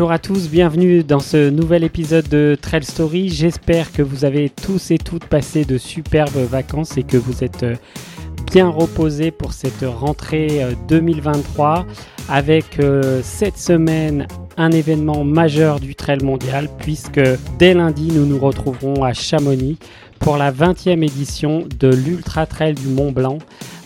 Bonjour à tous, bienvenue dans ce nouvel épisode de Trail Story. J'espère que vous avez tous et toutes passé de superbes vacances et que vous êtes euh, bien reposés pour cette rentrée 2023 euh, avec euh, cette semaine un événement majeur du trail mondial puisque dès lundi nous nous retrouverons à Chamonix pour la 20e édition de l'Ultra Trail du Mont Blanc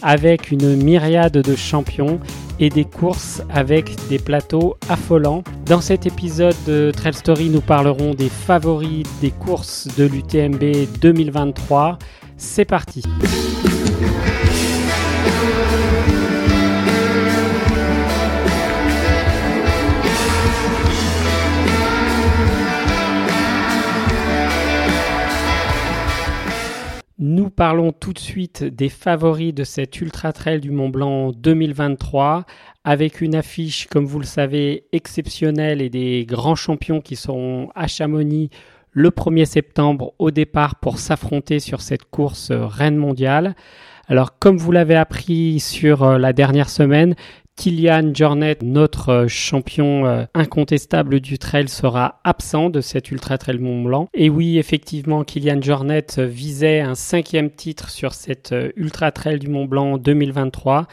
avec une myriade de champions et des courses avec des plateaux affolants. Dans cet épisode de Trail Story, nous parlerons des favoris des courses de l'UTMB 2023. C'est parti. Nous parlons tout de suite des favoris de cet Ultra Trail du Mont Blanc 2023 avec une affiche, comme vous le savez, exceptionnelle et des grands champions qui seront à Chamonix le 1er septembre au départ pour s'affronter sur cette course reine mondiale. Alors comme vous l'avez appris sur euh, la dernière semaine, Kylian Jornet, notre euh, champion euh, incontestable du trail, sera absent de cet Ultra Trail Mont Blanc. Et oui, effectivement, Kylian Jornet visait un cinquième titre sur cet euh, Ultra Trail du Mont Blanc 2023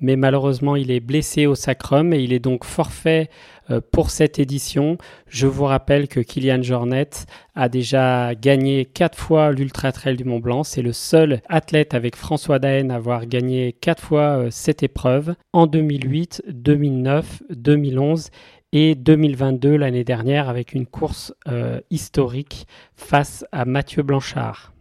mais malheureusement il est blessé au sacrum et il est donc forfait euh, pour cette édition. Je vous rappelle que Kylian Jornet a déjà gagné quatre fois l'Ultra Trail du Mont Blanc. C'est le seul athlète avec François Daen à avoir gagné quatre fois euh, cette épreuve en 2008, 2009, 2011 et 2022 l'année dernière avec une course euh, historique face à Mathieu Blanchard.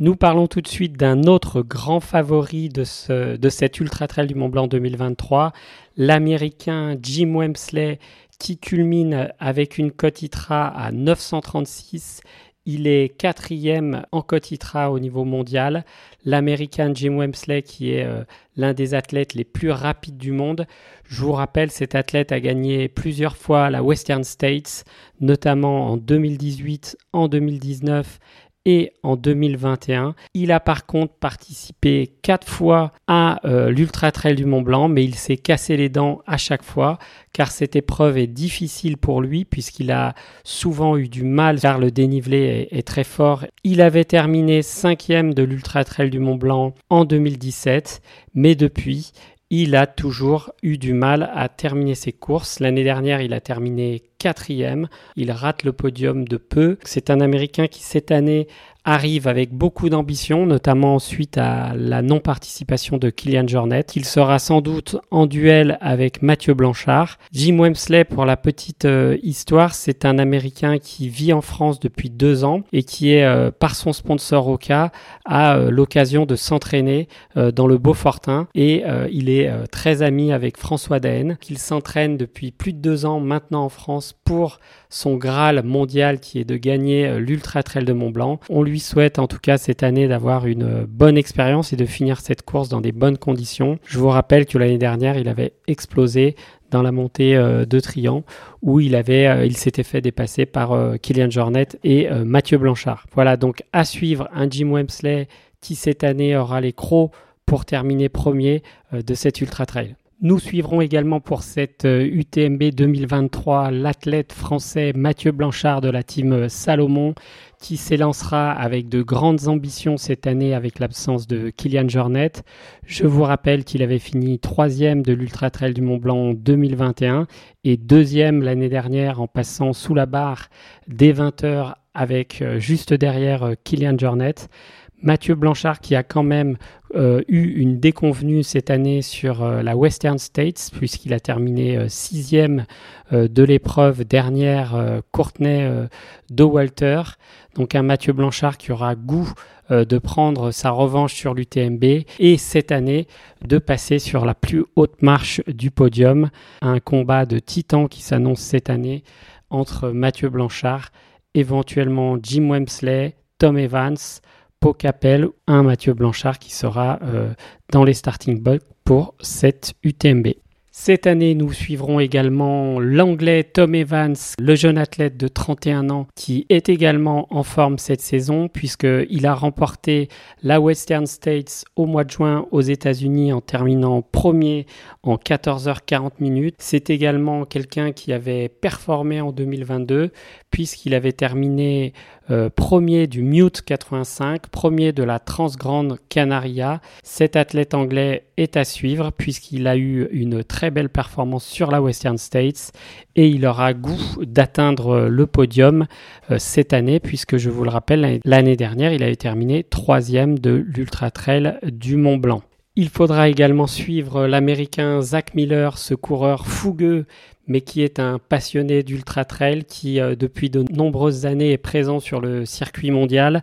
Nous parlons tout de suite d'un autre grand favori de, ce, de cet Ultra Trail du Mont Blanc 2023, l'Américain Jim Wemsley, qui culmine avec une cote ITRA à 936. Il est quatrième en cote ITRA au niveau mondial. L'Américain Jim Wemsley, qui est euh, l'un des athlètes les plus rapides du monde. Je vous rappelle, cet athlète a gagné plusieurs fois la Western States, notamment en 2018, en 2019 et en 2021. Il a par contre participé quatre fois à euh, l'Ultra Trail du Mont Blanc, mais il s'est cassé les dents à chaque fois car cette épreuve est difficile pour lui puisqu'il a souvent eu du mal car le dénivelé est, est très fort. Il avait terminé cinquième de l'Ultra Trail du Mont Blanc en 2017, mais depuis, il a toujours eu du mal à terminer ses courses. L'année dernière, il a terminé quatrième. Il rate le podium de peu. C'est un Américain qui cette année arrive avec beaucoup d'ambition, notamment suite à la non-participation de Kylian Jornet. Il sera sans doute en duel avec Mathieu Blanchard. Jim Wemsley, pour la petite euh, histoire, c'est un Américain qui vit en France depuis deux ans et qui est, euh, par son sponsor Oka, a euh, l'occasion de s'entraîner dans le Beaufortin et il est très ami avec François Daen, qu'il s'entraîne depuis plus de deux ans maintenant en France pour son Graal mondial qui est de gagner l'Ultra Trail de Mont Blanc. On lui souhaite en tout cas cette année d'avoir une euh, bonne expérience et de finir cette course dans des bonnes conditions. Je vous rappelle que l'année dernière, il avait explosé dans la montée euh, de Trian où il avait il s'était fait dépasser par Kylian Jornet et Mathieu Blanchard. Voilà donc à suivre un Jim Wemsley qui cette année aura les crocs pour terminer premier de cette ultra trail. Nous suivrons également pour cette UTMB euh, 2023 l'athlète français Mathieu Blanchard de la team euh, Salomon qui s'élancera avec de grandes ambitions cette année avec l'absence de Kylian Jornet. Je vous rappelle qu'il avait fini troisième de l'Ultra Trail du Mont Blanc 2021 et deuxième l'année dernière en passant sous la barre des 20 heures avec euh, juste derrière Kylian Jornet. Mathieu Blanchard qui a quand même euh, eu une déconvenue cette année sur euh, la Western States puisqu'il a terminé euh, sixième de l'épreuve dernière Courtenay de Walter. Donc un Mathieu Blanchard qui aura goût de prendre sa revanche sur l'UTMB et cette année de passer sur la plus haute marche du podium. Un combat de titan qui s'annonce cette année entre Mathieu Blanchard, éventuellement Jim Wemsley, Tom Evans, Capel, un Mathieu Blanchard qui sera euh, dans les starting blocks pour cette UTMB. Cette année, nous suivrons également l'anglais Tom Evans, le jeune athlète de 31 ans qui est également en forme cette saison puisqu'il a remporté la Western States au mois de juin aux États-Unis en terminant premier en 14h40 minutes. C'est également quelqu'un qui avait performé en 2022 puisqu'il avait terminé euh, premier du Mute 85, premier de la Transgrande Canaria. Cet athlète anglais est à suivre puisqu'il a eu une très belle performance sur la Western States et il aura goût d'atteindre le podium euh, cette année puisque je vous le rappelle, l'année dernière, il avait terminé troisième de l'Ultra Trail du Mont Blanc. Il faudra également suivre l'Américain Zach Miller, ce coureur fougueux mais qui est un passionné d'ultra trail qui euh, depuis de nombreuses années est présent sur le circuit mondial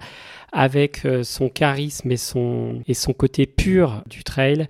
avec euh, son charisme et son, côté pur du trail.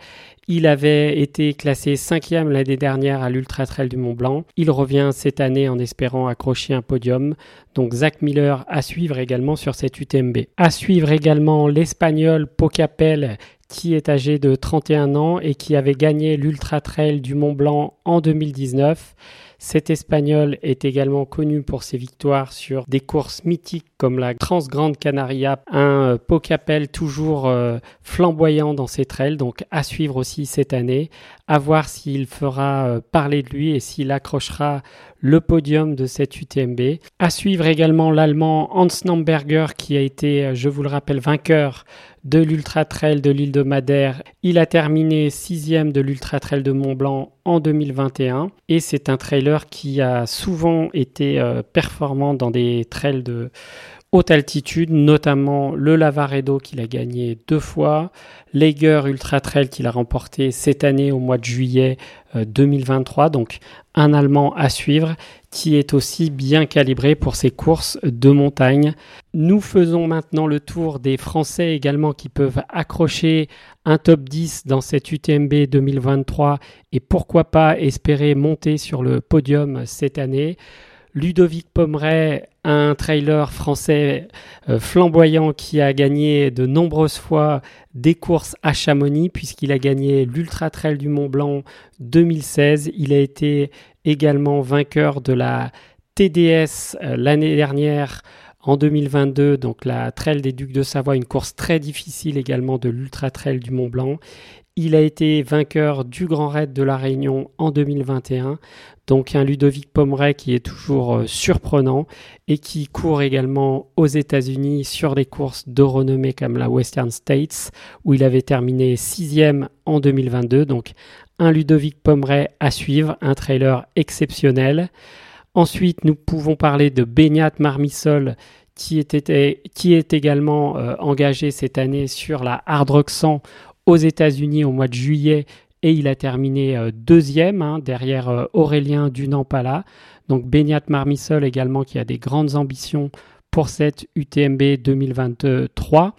Il avait été classé cinquième l'année dernière à l'Ultra Trail du Mont Blanc. Il revient cette année en espérant accrocher un podium. Donc Zach Miller à suivre également sur cette UTMB. À suivre également l'Espagnol Pocapel qui est âgé de 31 ans et qui avait gagné l'Ultra Trail du Mont Blanc en 2019. Cet Espagnol est également connu pour ses victoires sur des courses mythiques comme la Transgrande Canaria, un euh, Pocapel toujours euh, flamboyant dans ses trails, donc à suivre aussi cette année, à voir s'il fera euh, parler de lui et s'il accrochera le podium de cette UTMB. À suivre également l'Allemand Hans Namberger qui a été, je vous le rappelle, vainqueur de l'Ultra Trail de l'île de Madère. Il a terminé sixième de l'Ultra Trail de Mont Blanc en 2021 et c'est un trailer qui a souvent été euh, performant dans des trails de haute altitude, notamment le Lavaredo qu'il a gagné deux fois, l'Eiger Ultra Trail qu'il a remporté cette année au mois de juillet 2023, euh, donc un Allemand à suivre qui est aussi bien calibré pour ses courses de montagne. Nous faisons maintenant le tour des Français également qui peuvent accrocher un top 10 dans cette UTMB 2023 et pourquoi pas espérer monter sur le podium cette année. Ludovic Pomeray, un trailer français euh, flamboyant qui a gagné de nombreuses fois des courses à Chamonix, puisqu'il a gagné l'Ultra Trail du Mont Blanc 2016. Il a été également vainqueur de la TDS euh, l'année dernière en 2022, donc la Trail des Ducs de Savoie, une course très difficile également de l'Ultra Trail du Mont Blanc. Il a été vainqueur du Grand Raid de la Réunion en 2021. Donc un Ludovic Pomeray qui est toujours euh, surprenant et qui court également aux États-Unis sur des courses de renommée comme la Western States où il avait terminé sixième en 2022. Donc un Ludovic Pomeray à suivre, un trailer exceptionnel. Ensuite, nous pouvons parler de Beignat était, qui est également euh, engagé cette année sur la Hard Rock 100 aux États-Unis au mois de juillet et il a terminé euh, deuxième hein, derrière euh, Aurélien Dunampala. Donc Beignat Marmisol également qui a des grandes ambitions pour cette UTMB 2023.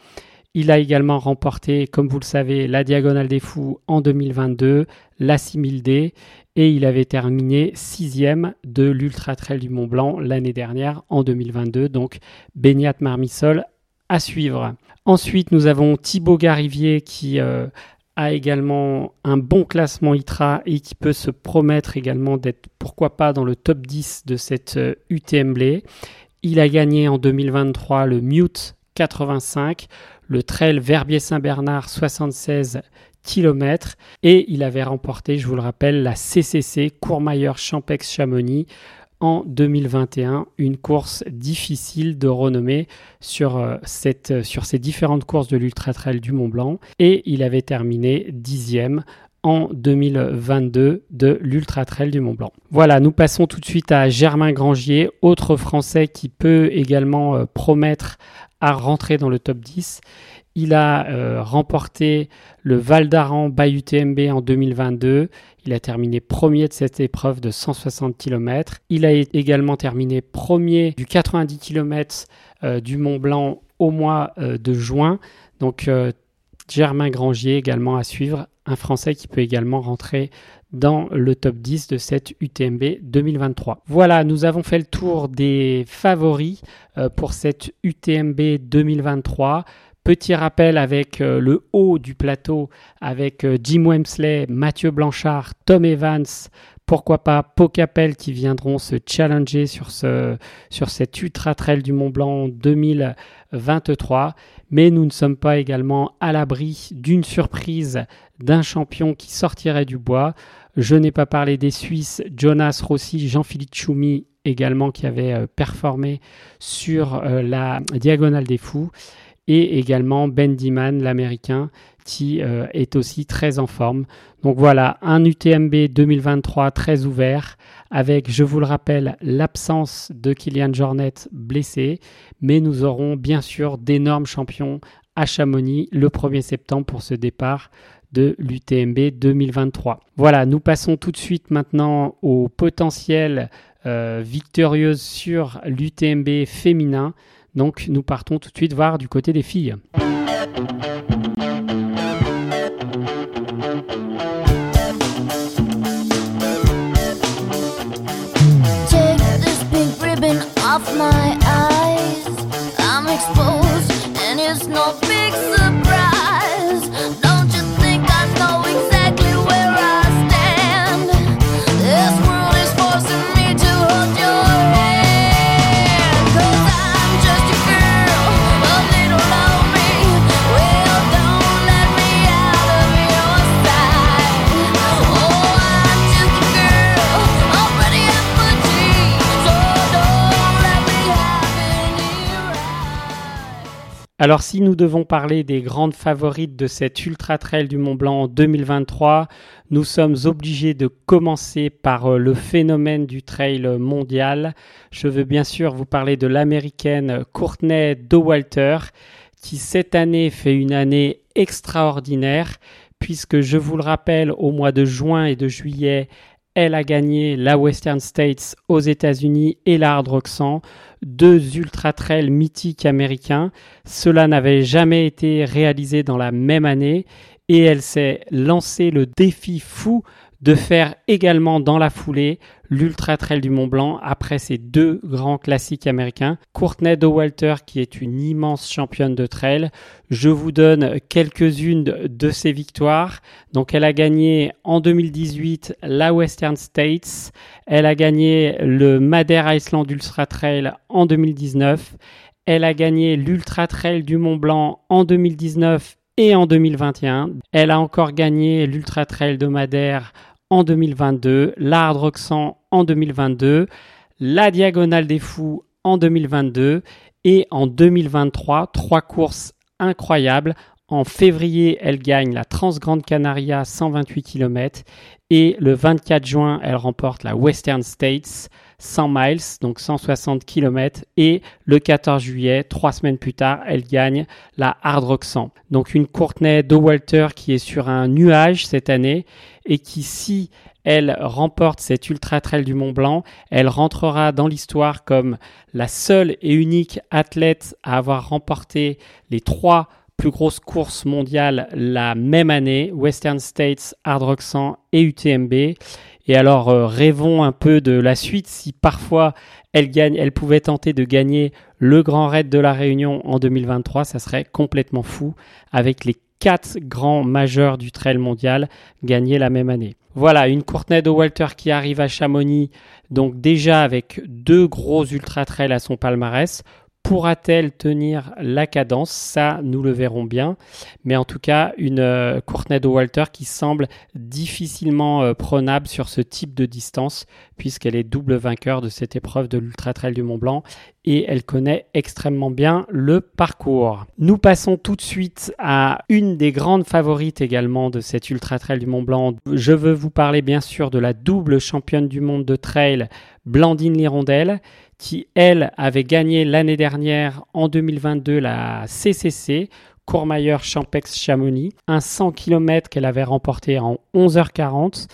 Il a également remporté, comme vous le savez, la Diagonale des Fous en 2022, la 6000D, et il avait terminé sixième de l'Ultra Trail du Mont Blanc l'année dernière, en 2022. Donc Beignat Marmisol à suivre. Ensuite, nous avons Thibaut Garivier qui euh, a également un bon classement ITRA et qui peut se promettre également d'être, pourquoi pas, dans le top 10 de cette UTMB. Euh, Il a gagné en 2023 le Mute 85, le Trail Verbier-Saint-Bernard 76 km et il avait remporté, je vous le rappelle, la CCC Courmayeur-Champex-Chamonix en 2021, une course difficile de renommée sur, euh, cette, sur ces différentes courses de l'Ultra Trail du Mont Blanc et il avait terminé dixième en 2022 de l'Ultra Trail du Mont Blanc. Voilà, nous passons tout de suite à Germain Grangier, autre Français qui peut également euh, promettre à rentrer dans le top 10. Il a remporté le Val d'Aran by UTMB en 2022. Il a terminé premier de cette épreuve de 160 km. Il a également terminé premier du 90 km du Mont Blanc au mois de juin. Donc Germain Grangier également à suivre, un Français qui peut également rentrer dans le top 10 de cette UTMB 2023. Voilà, nous avons fait le tour des favoris euh, pour cette UTMB 2023. Petit rappel avec euh, le haut du plateau avec euh, Jim Wemsley, Mathieu Blanchard, Tom Evans, pourquoi pas Pocapel qui viendront se challenger sur, ce, sur cette Ultra Trail du Mont Blanc 2023. Mais nous ne sommes pas également à l'abri d'une surprise d'un champion qui sortirait du bois. Je n'ai pas parlé des Suisses Jonas Rossi, Jean-Philippe Choumi également qui avait euh, performé sur la Diagonale des Fous et également Ben Diman, l'américain, qui euh, est aussi très en forme. Donc voilà, un UTMB 2023 très ouvert, avec, je vous le rappelle, l'absence de Kylian Jornet blessé, mais nous aurons bien sûr d'énormes champions à Chamonix le 1er septembre pour ce départ de l'UTMB 2023. Voilà, nous passons tout de suite maintenant au potentiel euh, victorieuse sur l'UTMB féminin. Donc nous partons tout de suite voir du côté des filles. Alors si nous devons parler des grandes favorites de cette Ultra Trail du Mont Blanc 2023, nous sommes obligés de commencer par euh, le phénomène du trail mondial. Je veux bien sûr vous parler de l'américaine Courtney Dowalter qui cette année fait une année extraordinaire puisque je vous le rappelle au mois de juin et de juillet, elle a gagné la Western States aux États-Unis et la Hard deux ultra trails mythiques américains. Cela n'avait jamais été réalisé dans la même année et elle s'est lancé le défi fou de faire également dans la foulée l'Ultra Trail du Mont Blanc après ces deux grands classiques américains. Courtney Walter qui est une immense championne de trail. Je vous donne quelques-unes de ses victoires. Donc elle a gagné en 2018 la Western States. Elle a gagné le Madère Iceland Ultra Trail en 2019. Elle a gagné l'Ultra Trail du Mont Blanc en 2019 et en 2021. Elle a encore gagné l'Ultra Trail de Madère en 2022, l'Hard Roxan en 2022, la Diagonale des Fous en 2022 et en 2023, trois courses incroyables. En février, elle gagne la Transgrande Canaria 128 km et le 24 juin, elle remporte la Western States 100 miles, donc 160 km. Et le 14 juillet, trois semaines plus tard, elle gagne la Hard Rock 100. Donc une Courtenay de Walter qui est sur un nuage cette année et qui, si elle remporte cette Ultra Trail du Mont Blanc, elle rentrera dans l'histoire comme la seule et unique athlète à avoir remporté les trois plus grosses courses mondiales la même année, Western States, Hard Rock 100 et UTMB. Et alors euh, rêvons un peu de la suite si parfois elle gagne, elle pouvait tenter de gagner le Grand Raid de la Réunion en 2023, ça serait complètement fou avec les quatre grands majeurs du trail mondial gagnés la même année. Voilà, une Courtenay de Walter qui arrive à Chamonix, donc déjà avec deux gros ultra trails à son palmarès. Pourra-t-elle tenir la cadence? Ça, nous le verrons bien. Mais en tout cas, une euh, Courtenay de Walter qui semble difficilement euh, prenable sur ce type de distance, puisqu'elle est double vainqueur de cette épreuve de l'Ultra Trail du Mont Blanc et elle connaît extrêmement bien le parcours. Nous passons tout de suite à une des grandes favorites également de cette Ultra Trail du Mont Blanc. Je veux vous parler bien sûr de la double championne du monde de trail, Blandine Lirondelle qui, elle, avait gagné l'année dernière, en 2022, la CCC, Courmayeur Champex Chamonix, un 100 km qu'elle avait remporté en 11h40.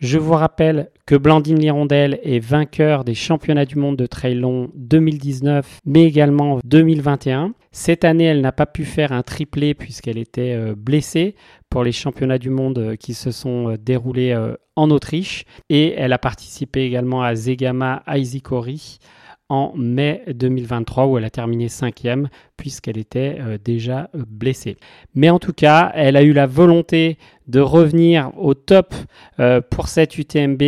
Je vous rappelle que Blandine Lirondelle est vainqueur des championnats du monde de trail long 2019, mais également 2021. Cette année, elle n'a pas pu faire un triplé puisqu'elle était euh, blessée pour les championnats du monde euh, qui se sont euh, déroulés en Autriche. Et elle a participé également à Zegama Aizikori en mai 2023 où elle a terminé cinquième puisqu'elle était euh, déjà euh, blessée. Mais en tout cas, elle a eu la volonté de revenir au top euh, pour cette UTMB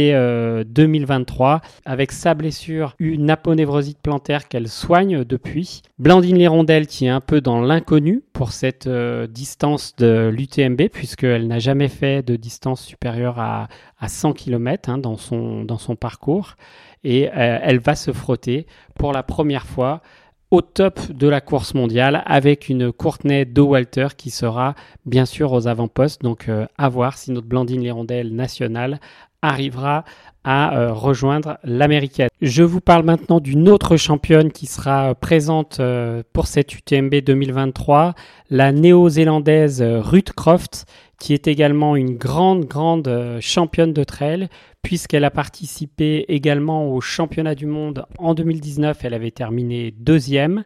2023 avec sa blessure, une aponevrosite plantaire qu'elle soigne depuis. Blandine Lirondelle qui est un peu dans l'inconnu pour cette distance de l'UTMB puisqu'elle n'a jamais fait de distance supérieure à, 100 km hein, son, dans son parcours et elle va se frotter pour la première fois au top de la course mondiale avec une Courtenay de Walter qui sera bien sûr aux avant-postes. Donc euh, à voir si notre Blandine Lirondelle nationale arrivera à euh, rejoindre l'américaine. Je vous parle maintenant d'une autre championne qui sera présente euh, pour cette UTMB 2023, la néo-zélandaise Ruth Croft, qui est également une grande, grande championne de trail, puisqu'elle a participé également au championnat du monde en 2019. Elle avait terminé deuxième.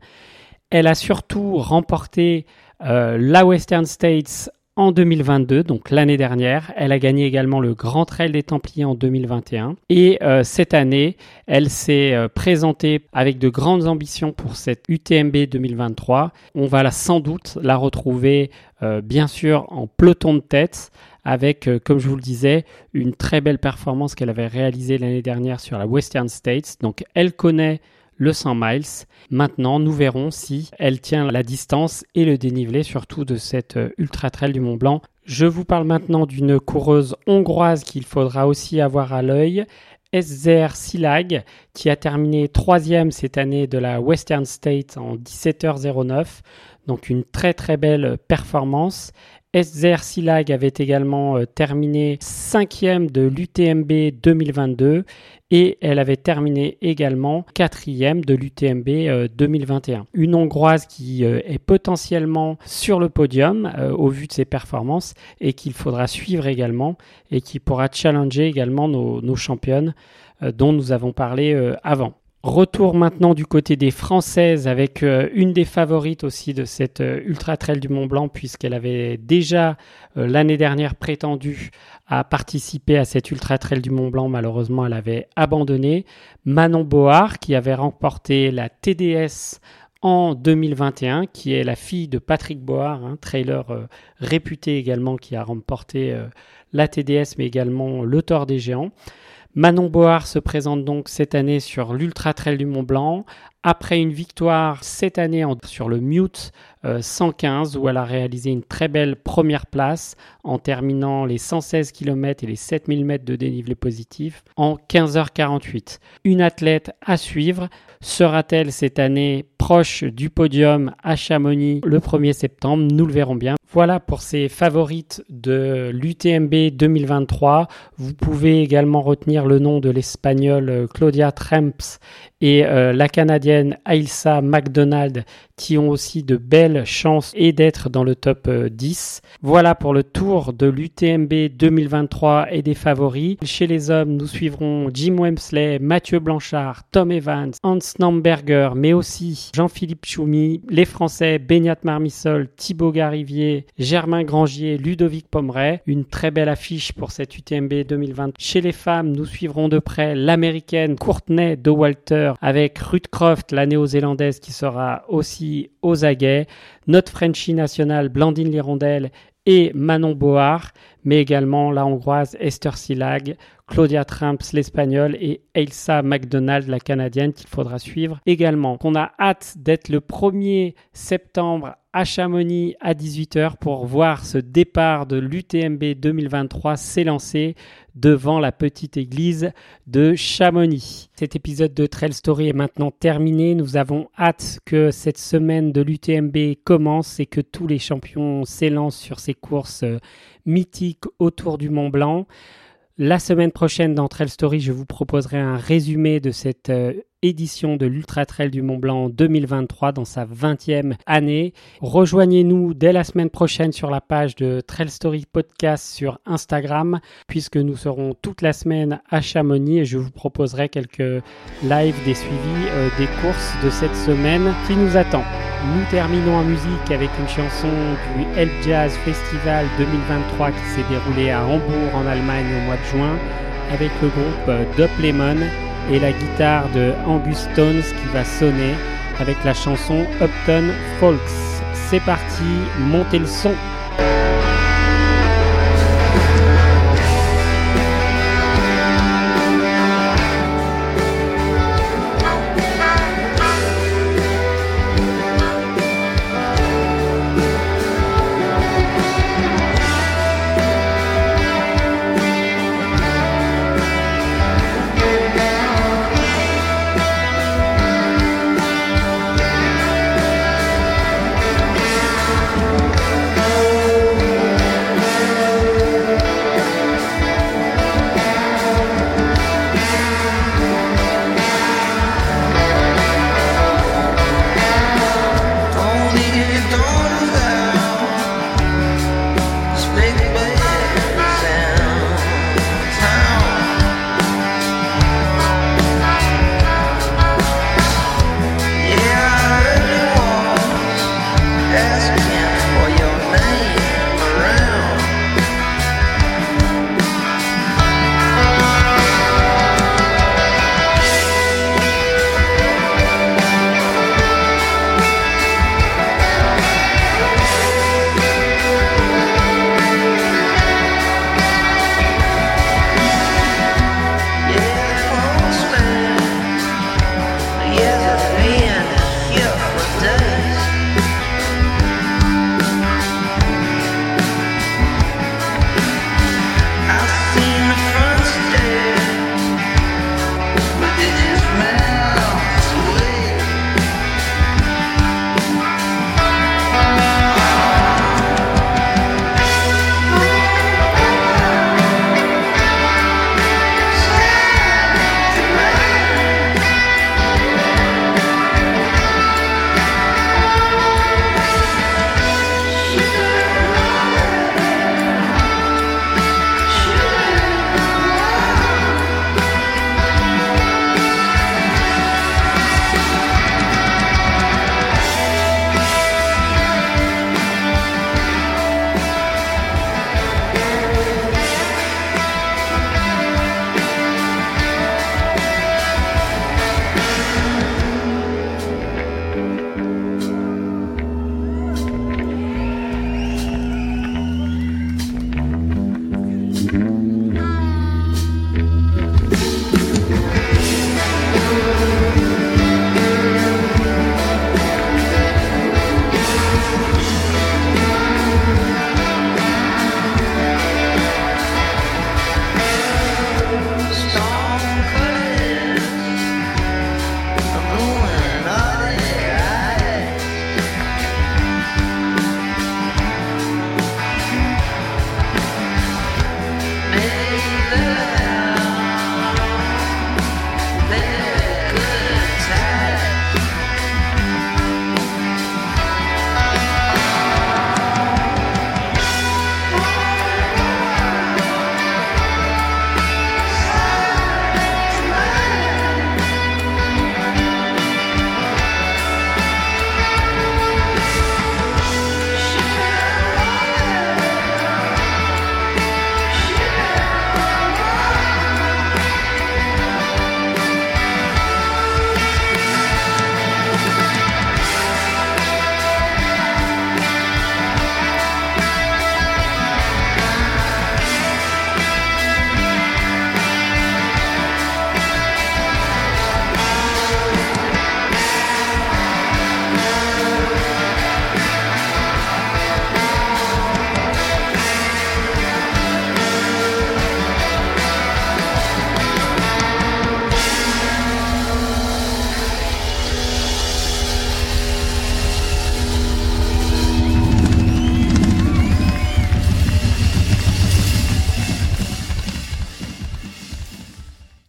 Elle a surtout remporté euh, la Western States en 2022, donc l'année dernière. Elle a gagné également le Grand Trail des Templiers en 2021. Et euh, cette année, elle s'est euh, présentée avec de grandes ambitions pour cette UTMB 2023. On va sans doute la retrouver, bien sûr, en peloton de tête avec, euh, comme je vous le disais, une très belle performance qu'elle avait réalisée l'année dernière sur la Western States. Donc elle connaît le 100 miles. Maintenant, nous verrons si elle tient la distance et le dénivelé, surtout de cette euh, ultra trail du Mont Blanc. Je vous parle maintenant d'une coureuse hongroise qu'il faudra aussi avoir à l'œil. Eszer Silag, qui a terminé troisième cette année de la Western State en 17h09. Donc une très très belle performance. Eszer Silag avait également euh, terminé cinquième de l'UTMB 2022 et elle avait terminé également quatrième de l'UTMB 2021. Euh, Une Hongroise qui euh, est potentiellement sur le podium au vu de ses performances et qu'il faudra suivre également et qui pourra challenger également nos championnes dont nous avons parlé avant. Retour maintenant du côté des Françaises avec euh, une des favorites aussi de cette euh, Ultra Trail du Mont Blanc puisqu'elle avait déjà euh, l'année dernière prétendu à participer à cette Ultra Trail du Mont Blanc. Malheureusement, elle avait abandonné. Manon Board qui avait remporté la TDS en 2021, qui est la fille de Patrick Board, un trailer réputé également qui a remporté la TDS mais également le Tour des Géants. Manon Board se présente donc cette année sur l'Ultra Trail du Mont Blanc après une victoire cette année sur le Mute 115 euh, où elle a réalisé une très belle première place en terminant les 116 km et les 7000 mètres de dénivelé positif en 15h48. Une athlète à suivre. Sera-t-elle cette année proche du podium à Chamonix le 1er septembre? Nous le verrons bien. Voilà pour ces favorites de l'UTMB 2023. Vous pouvez également retenir le nom de l'espagnole Claudia Tremps et euh, la Canadienne Ailsa McDonald qui ont aussi de belles chances et d'être dans le top 10. Euh, voilà pour le tour de l'UTMB 2023 et des favoris. Chez les hommes, nous suivrons Jim Wemsley, Mathieu Blanchard, Tom Evans, Hans Namberger, mais aussi Jean-Philippe Choumi, les Français Beignat Marmissol, Thibaut Garivier, Germain Grangier, Ludovic Pomeray. Une très belle affiche pour cette UTMB 2020. Chez les femmes, nous suivrons de près l'américaine Courtney de Walter avec Ruth Croft, la néo-zélandaise qui sera aussi aux aguets, notre Frenchie nationale Blandine Lirondelle et Manon Board, mais également la hongroise Esther Silag, Claudia Tramps l'espagnole et Elsa McDonald la canadienne qu'il faudra suivre également. On a hâte d'être le 1er septembre à Chamonix à 18h pour voir ce départ de l'UTMB 2023 s'élancer devant la petite église de Chamonix. Cet épisode de Trail Story est maintenant terminé. Nous avons hâte que cette semaine de l'UTMB commence et que tous les champions s'élancent sur ces courses mythiques autour du Mont Blanc. La semaine prochaine dans Trail Story, je vous proposerai un résumé de cette euh, édition de l'Ultra Trail du Mont Blanc 2023 dans sa 20e année. Rejoignez-nous dès la semaine prochaine sur la page de Trail Story Podcast sur Instagram puisque nous serons toute la semaine à Chamonix et je vous proposerai quelques lives des suivis euh, des courses de cette semaine qui nous attend. Nous terminons en musique avec une chanson du Elb Jazz Festival 2023 qui s'est déroulé à Hambourg en Allemagne au mois de juin avec le groupe Dop Lemon et la guitare de Angus Stones qui va sonner avec la chanson Upton Folks. C'est parti, montez le son